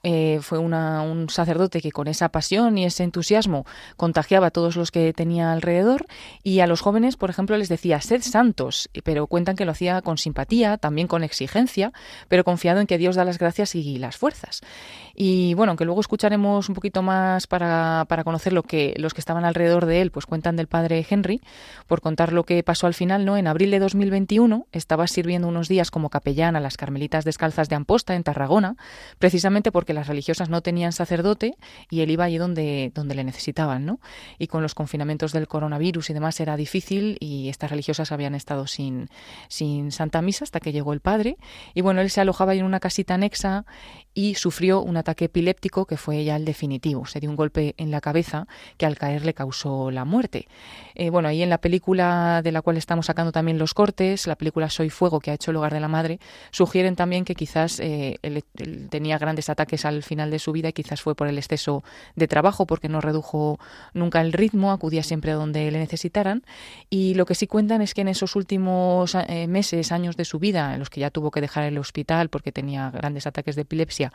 Eh, fue un sacerdote que con esa pasión y ese entusiasmo contagiaba a todos los que tenía alrededor y a los jóvenes, por ejemplo, les decía, sed santos, pero cuentan que lo hacía con simpatía, también con exigencia, pero confiado en que Dios da las gracias y las fuerzas. Y bueno, aunque luego escucharemos un poquito más para, para conocer lo que los que estaban alrededor de él, pues cuentan del padre Henry, por contar lo que pasó al final, ¿no? En abril de 2021 estaba sirviendo unos días como capellán a las Carmelitas Descalzas de Amposta, en Tarragona, precisamente porque las religiosas no tenían sacerdote y él iba allí donde, donde le necesitaban, ¿no? Y con los confinamientos del coronavirus y demás era difícil y estas religiosas habían estado sin, sin Santa Misa hasta que llegó el padre. Y bueno, él se alojaba en una casita anexa y sufrió un ataque epiléptico que fue ya el definitivo. Se dio un golpe en la cabeza que al caer le causó la muerte. Eh, bueno, ahí en la película de la cual estamos sacando también los cortes, la película Soy Fuego, que ha hecho el hogar de la madre, sugieren también que quizás eh, él, tenía grandes ataques al final de su vida y quizás fue por el exceso de trabajo, porque no redujo nunca el ritmo, acudía siempre donde le necesitaran. Y lo que sí cuentan es que en esos últimos eh, meses, años de su vida, en los que ya tuvo que dejar el hospital porque tenía grandes ataques de epilepsia,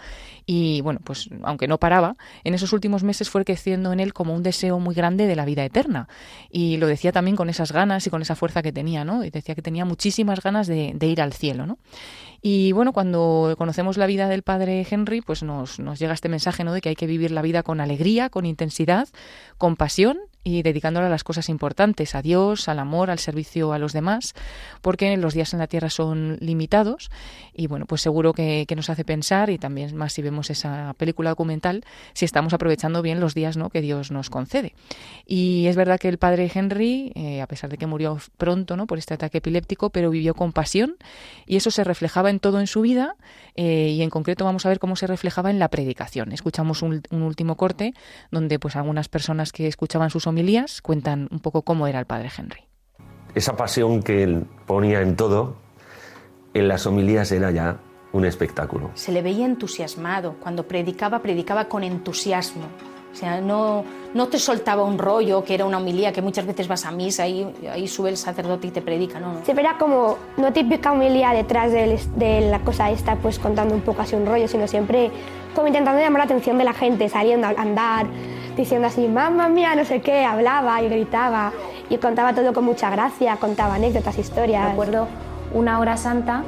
y bueno, pues aunque no paraba, en esos últimos meses fue creciendo en él como un deseo muy grande de la vida eterna. Y lo decía también con esas ganas y con esa fuerza que tenía, ¿no? Decía que tenía muchísimas ganas de, de ir al cielo, ¿no? Y bueno, cuando conocemos la vida del padre Henry, pues nos, nos llega este mensaje, ¿no? De que hay que vivir la vida con alegría, con intensidad, con pasión y dedicándola a las cosas importantes, a Dios, al amor, al servicio a los demás, porque los días en la tierra son limitados y bueno, pues seguro que, nos hace pensar y también más si vemos esa película documental, si estamos aprovechando bien los días ¿no? que Dios nos concede. Y es verdad que el padre Henry, eh, a pesar de que murió pronto ¿no? por este ataque epiléptico, pero vivió con pasión y eso se reflejaba en todo en su vida eh, y en concreto vamos a ver cómo se reflejaba en la predicación. Escuchamos un, un último corte donde pues algunas personas que escuchaban sus homilías cuentan un poco cómo era el padre Henry. Esa pasión que él ponía en todo, en las homilías era ya un espectáculo. Se le veía entusiasmado, cuando predicaba, predicaba con entusiasmo. O sea, no, no te soltaba un rollo que era una homilía que muchas veces vas a misa y ahí sube el sacerdote y te predica, ¿no? Se verá como no típica homilía detrás de, de, la cosa esta, pues contando un poco así un rollo, sino siempre como intentando llamar la atención de la gente, saliendo a andar, diciendo así, mamá mía, no sé qué, hablaba y gritaba y contaba todo con mucha gracia, contaba anécdotas, historias. Recuerdo una hora santa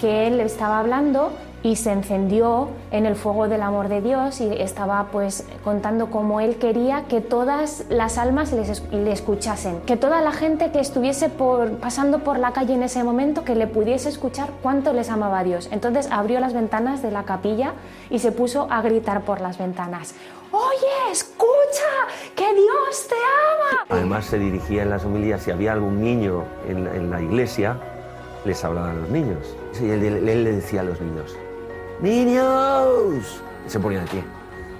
que él estaba hablando y se encendió en el fuego del amor de Dios y estaba pues contando cómo él quería que todas las almas le escuchasen, que toda la gente que estuviese por, pasando por la calle en ese momento que le pudiese escuchar cuánto les amaba Dios. Entonces abrió las ventanas de la capilla y se puso a gritar por las ventanas. Oye, escucha, que Dios te ama. Además se dirigía en las homilías, si había algún niño en la, iglesia, les hablaba a los niños. Y él, él le decía a los niños, ¡Niños! se ponía de pie.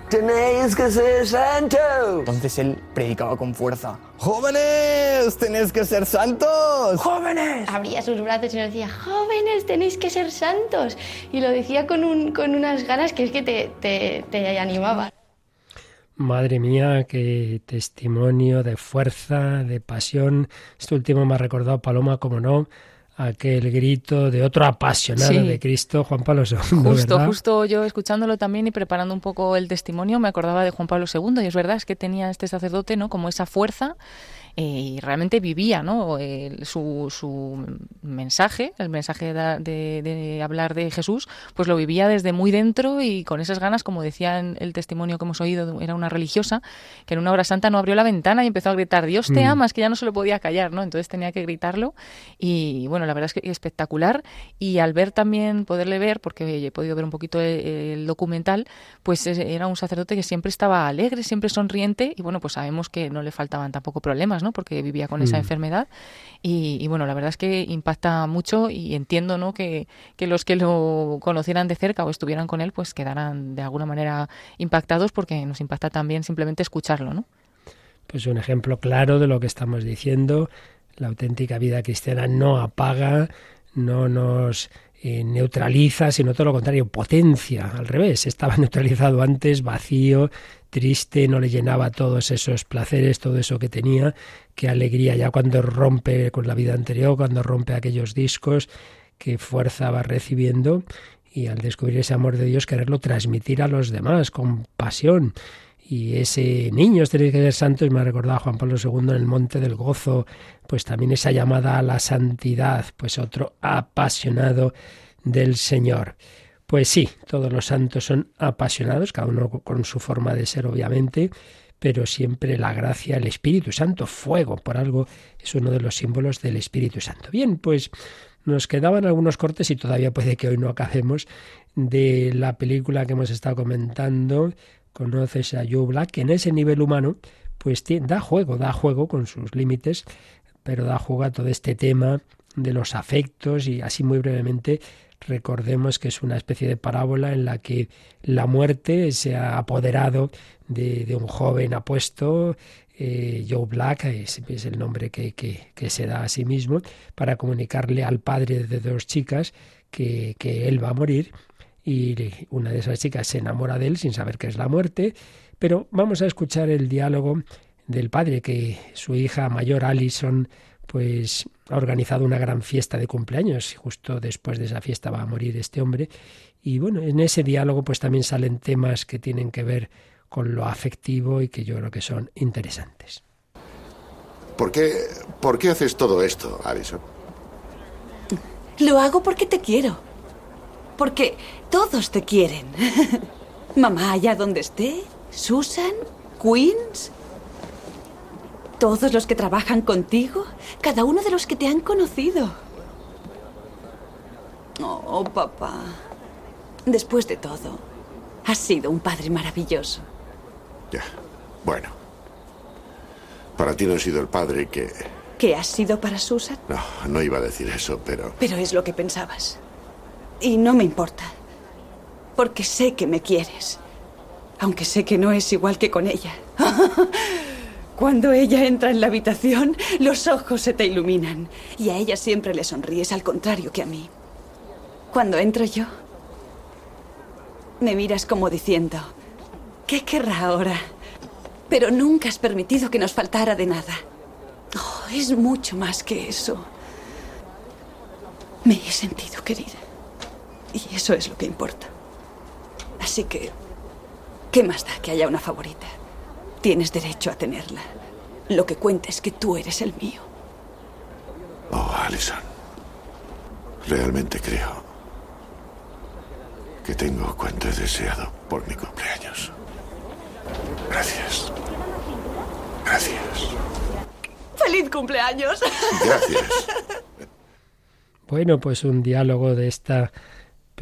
¡Tenéis que ser santos! Entonces él predicaba con fuerza. ¡Jóvenes! ¡Tenéis que ser santos! ¡Jóvenes! Abría sus brazos y nos decía, ¡Jóvenes! ¡Tenéis que ser santos! Y lo decía con, un, con unas ganas que es que te, te, te animaba. Madre mía, qué testimonio de fuerza, de pasión. Este último me ha recordado, Paloma, como no, aquel grito de otro apasionado de Cristo, Juan Pablo II. Justo, justo yo escuchándolo también y preparando un poco el testimonio, me acordaba de Juan Pablo II, y es verdad, es que tenía este sacerdote, ¿no? Como esa fuerza eh, y realmente vivía ¿no? su, su, mensaje, el mensaje de, de, hablar de Jesús, pues lo vivía desde muy dentro y con esas ganas, como decía en el testimonio que hemos oído, era una religiosa, que en una hora santa no abrió la ventana y empezó a gritar, Dios te mm. amas, que ya no se lo podía callar, ¿no? Entonces tenía que gritarlo y bueno, la verdad es que espectacular y al ver también, poderle ver, porque he podido ver un poquito el, documental, pues era un sacerdote que siempre estaba alegre, siempre sonriente y bueno, pues sabemos que no le faltaban tampoco problemas, ¿no? Porque vivía con esa mm. enfermedad y, bueno, la verdad es que impacta mucho y entiendo, ¿no? Que, que los que lo conocieran de cerca o estuvieran con él, pues quedaran de alguna manera impactados porque nos impacta también simplemente escucharlo, ¿no? Pues un ejemplo claro de lo que estamos diciendo. La auténtica vida cristiana no apaga, no nos eh, neutraliza, sino todo lo contrario, potencia, al revés, estaba [LAUGHS] neutralizado antes, vacío, triste, no le llenaba todos esos placeres, todo eso que tenía, qué alegría ya cuando rompe con la vida anterior, cuando rompe aquellos discos, qué fuerza va recibiendo. Y al descubrir ese amor de Dios quererlo transmitir a los demás con pasión y ese niños tenéis que ser santos, me ha recordado Juan Pablo II en el Monte del Gozo, pues también esa llamada a la santidad, pues otro apasionado del Señor. Pues sí, todos los santos son apasionados, cada uno con su forma de ser, obviamente, pero siempre la gracia, el Espíritu Santo, fuego, por algo es uno de los símbolos del Espíritu Santo. Bien, pues nos quedaban algunos cortes y todavía puede que hoy no acabemos de la película que hemos estado comentando, conoces a Joe Black, que en ese nivel humano, pues da juego, da juego con sus límites, pero da juego a todo este tema de los afectos y así muy brevemente recordemos que es una especie de parábola en la que la muerte se ha apoderado de, un joven apuesto, eh, Joe Black, es, es el nombre que, que, que, se da a sí mismo, para comunicarle al padre de dos chicas que, que él va a morir y una de esas chicas se enamora de él sin saber que es la muerte, pero vamos a escuchar el diálogo del padre que su hija mayor Alison pues ha organizado una gran fiesta de cumpleaños y justo después de esa fiesta va a morir este hombre y bueno, en ese diálogo pues también salen temas que tienen que ver con lo afectivo y que yo creo que son interesantes. ¿Por qué, por qué haces todo esto, Alison? Lo hago porque te quiero porque todos te quieren. [LAUGHS] Mamá allá donde esté, Susan, Queens, todos los que trabajan contigo, cada uno de los que te han conocido. Oh, papá. Después de todo, has sido un padre maravilloso. Ya, bueno. Para ti no he sido el padre que... ¿Qué has sido para Susan? No, no iba a decir eso, pero... Pero es lo que pensabas. Y no me importa. Porque sé que me quieres. Aunque sé que no es igual que con ella. [LAUGHS] Cuando ella entra en la habitación, los ojos se te iluminan. Y a ella siempre le sonríes, al contrario que a mí. Cuando entro yo, me miras como diciendo, ¿qué querrá ahora? Pero nunca has permitido que nos faltara de nada. Oh, es mucho más que eso. Me he sentido querida. Y eso es lo que importa. Así que, ¿qué más da que haya una favorita? Tienes derecho a tenerla. Lo que cuenta es que tú eres el mío. Oh, Alison. Realmente creo que tengo cuanto he deseado por mi cumpleaños. Gracias. Gracias. ¡Feliz cumpleaños! Gracias. Bueno, pues un diálogo de esta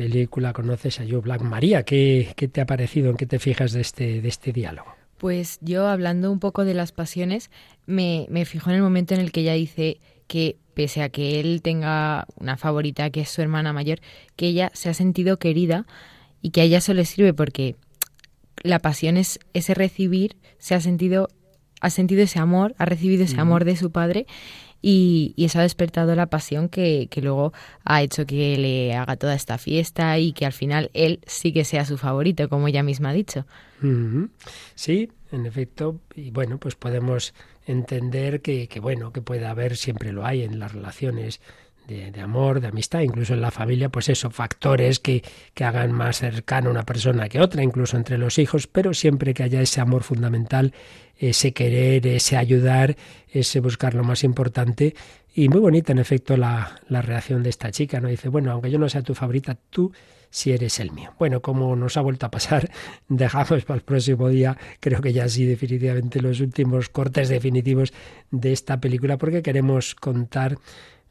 película conoces a Joe Black. María, ¿qué, ¿qué, te ha parecido? ¿En qué te fijas de este, de este diálogo? Pues yo, hablando un poco de las pasiones, me, me fijo en el momento en el que ella dice que pese a que él tenga una favorita que es su hermana mayor, que ella se ha sentido querida y que a ella eso le sirve porque la pasión es ese recibir, se ha sentido, ha sentido ese amor, ha recibido ese amor de su padre y, eso ha despertado la pasión que, que, luego ha hecho que le haga toda esta fiesta y que al final él sí que sea su favorito, como ella misma ha dicho. Sí, en efecto, y bueno, pues podemos entender que, que, bueno, que puede haber, siempre lo hay en las relaciones de, amor, de amistad, incluso en la familia, pues eso, factores que, que hagan más cercana una persona que otra, incluso entre los hijos, pero siempre que haya ese amor fundamental, ese querer, ese ayudar, ese buscar lo más importante. Y muy bonita, en efecto, la, la reacción de esta chica, ¿no? Dice, bueno, aunque yo no sea tu favorita, tú si eres el mío. Bueno, como nos ha vuelto a pasar, [LAUGHS] dejamos para el próximo día, creo que ya sí definitivamente los últimos cortes definitivos de esta película, porque queremos contar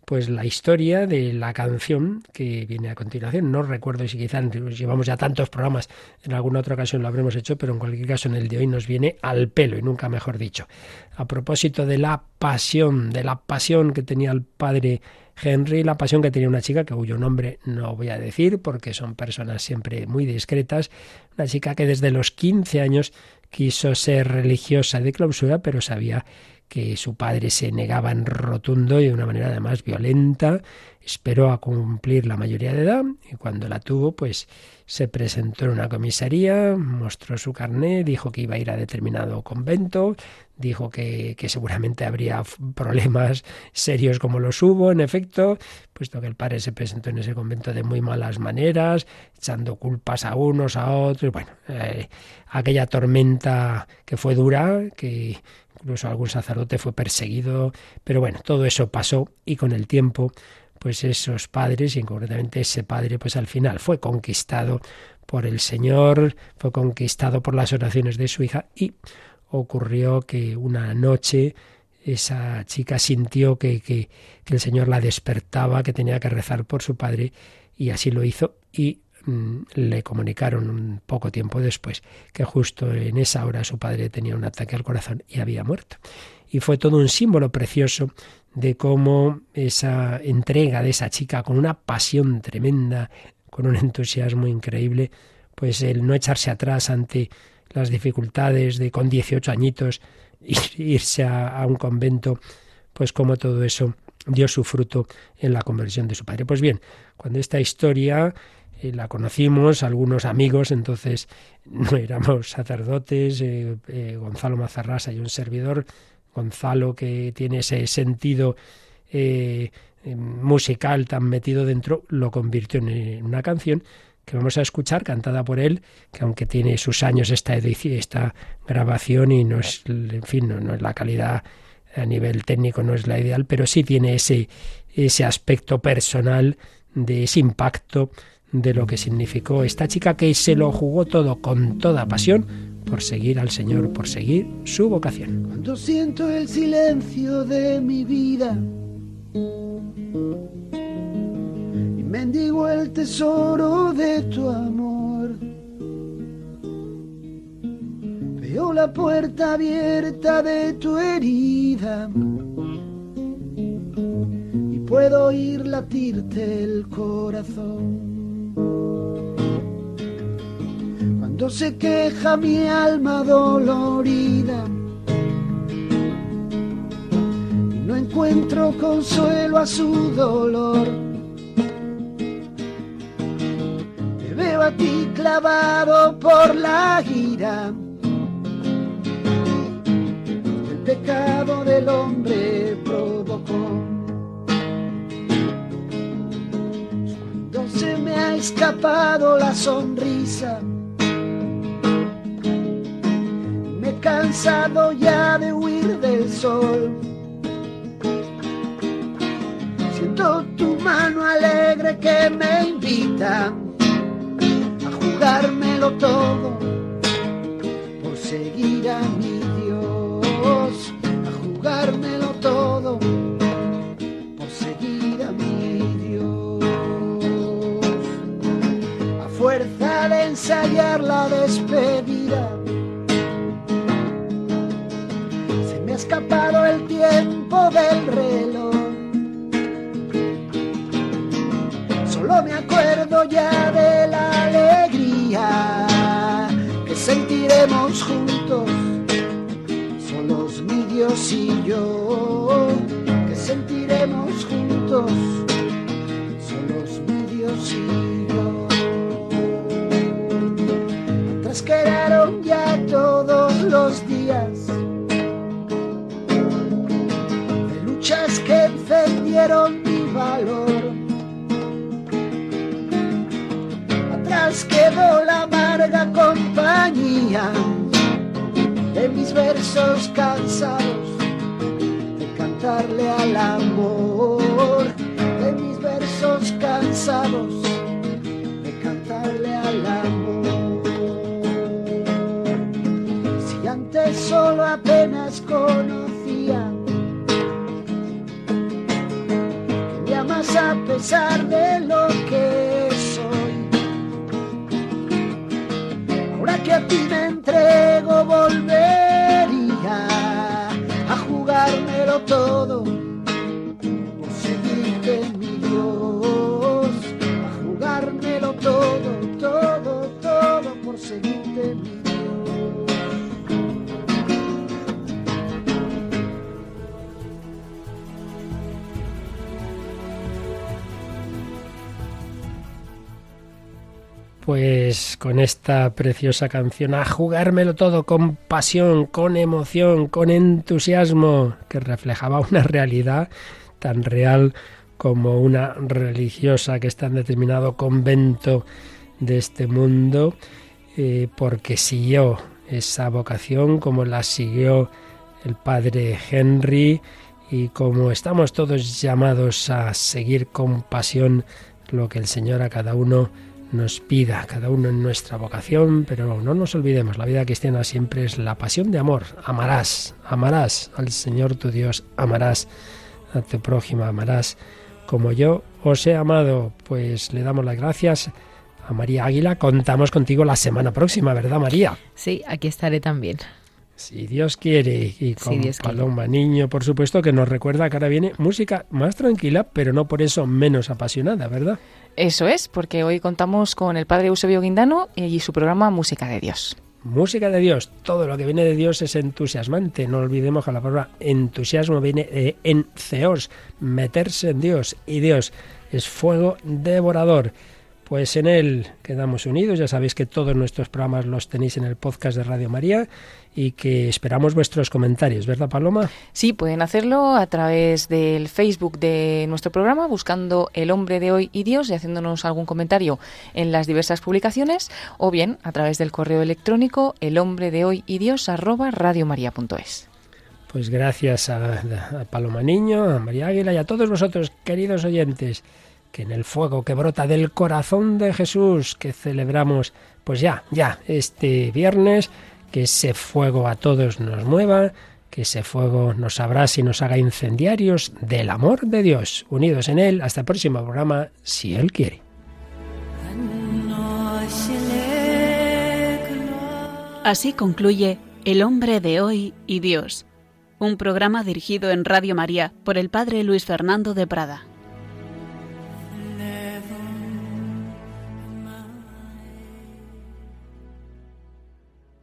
pues la historia de la canción que viene a continuación. No recuerdo si quizás llevamos ya tantos programas, en alguna otra ocasión lo habremos hecho, pero en cualquier caso en el de hoy nos viene al pelo y nunca mejor dicho. A propósito de la pasión, de la pasión que tenía el padre Henry, la pasión que tenía una chica cuyo nombre no voy a decir porque son personas siempre muy discretas, una chica que desde los 15 años quiso ser religiosa de clausura, pero sabía que su padre se negaba en rotundo y de una manera además violenta. Esperó a cumplir la mayoría de edad y cuando la tuvo, pues se presentó en una comisaría, mostró su carné, dijo que iba a ir a determinado convento, dijo que, que seguramente habría problemas [LAUGHS] serios como los hubo, en efecto, puesto que el padre se presentó en ese convento de muy malas maneras, echando culpas a unos, a otros, bueno, eh, aquella tormenta que fue dura, que incluso algún sacerdote fue perseguido, pero bueno, todo eso pasó y con el tiempo, pues esos padres, y concretamente ese padre, pues al final fue conquistado por el Señor, fue conquistado por las oraciones de su hija y ocurrió que una noche esa chica sintió que, que, que el Señor la despertaba, que tenía que rezar por su padre y así lo hizo y le comunicaron un poco tiempo después que justo en esa hora su padre tenía un ataque al corazón y había muerto. Y fue todo un símbolo precioso de cómo esa entrega de esa chica con una pasión tremenda, con un entusiasmo increíble, pues el no echarse atrás ante las dificultades de con 18 añitos [LAUGHS] irse a, a un convento, pues como todo eso dio su fruto en la conversión de su padre. Pues bien, cuando esta historia la conocimos, algunos amigos, entonces [LAUGHS] no éramos sacerdotes, eh, eh, Gonzalo Mazarrasa y un servidor, Gonzalo que tiene ese sentido eh, musical tan metido dentro, lo convirtió en una canción que vamos a escuchar cantada por él, que aunque tiene sus años esta edición, esta grabación y no es, en fin, no, no es la calidad a nivel técnico no es la ideal, pero sí tiene ese, ese aspecto personal de ese impacto de lo que significó esta chica que se lo jugó todo con toda pasión por seguir al Señor, por seguir su vocación. Cuando siento el silencio de mi vida y mendigo el tesoro de tu amor, veo la puerta abierta de tu herida y puedo oír latirte el corazón. Cuando se queja mi alma dolorida y no encuentro consuelo a su dolor. Te veo a ti clavado por la ira. El pecado del hombre provocó. Cuando se me ha escapado la sonrisa cansado ya de huir del sol. Siento tu mano alegre que me invita a jugármelo todo por seguir a mi Dios, a jugármelo todo por seguir a mi Dios. A fuerza de ensayar la despedida escapado el tiempo del reloj. Solo me acuerdo ya de la alegría que sentiremos juntos, solos mi Dios y yo, que sentiremos juntos, preciosa canción, a jugármelo todo con pasión, con emoción, con entusiasmo, que reflejaba una realidad tan real como una religiosa que está en determinado convento de este mundo, eh, porque siguió esa vocación como la siguió el padre Henry y como estamos todos llamados a seguir con pasión lo que el Señor a cada uno nos pida, cada uno en nuestra vocación, pero no nos olvidemos, la vida cristiana siempre es la pasión de amor. Amarás, amarás al Señor tu Dios, amarás a tu prójima, amarás como yo os he amado. Pues le damos las gracias a María Águila. Contamos contigo la semana próxima, ¿verdad, María? Sí, aquí estaré también. Si Dios quiere, y con Paloma Niño, por supuesto, que nos recuerda que ahora viene música más tranquila, pero no por eso menos apasionada, ¿verdad? Eso es, porque hoy contamos con el padre Eusebio Guindano y su programa Música de Dios. Música de Dios, todo lo que viene de Dios es entusiasmante. No olvidemos que la palabra entusiasmo viene de enceos, meterse en Dios. Y Dios es fuego devorador. Pues en él quedamos unidos. Ya sabéis que todos nuestros programas los tenéis en el podcast de Radio María y que esperamos vuestros comentarios, ¿verdad, Paloma? Sí, pueden hacerlo a través del Facebook de nuestro programa, buscando El hombre de hoy y Dios y haciéndonos algún comentario en las diversas publicaciones, o bien a través del correo electrónico el hombre de hoy y Dios arroba radiomaria.es. Pues gracias a, a Paloma Niño, a María Águila y a todos vosotros, queridos oyentes que en el fuego que brota del corazón de Jesús que celebramos, pues ya, ya, este viernes, que ese fuego a todos nos mueva, que ese fuego nos abrace y nos haga incendiarios del amor de Dios, unidos en Él. Hasta el próximo programa, si Él quiere. Así concluye El hombre de hoy y Dios, un programa dirigido en Radio María por el Padre Luis Fernando de Prada.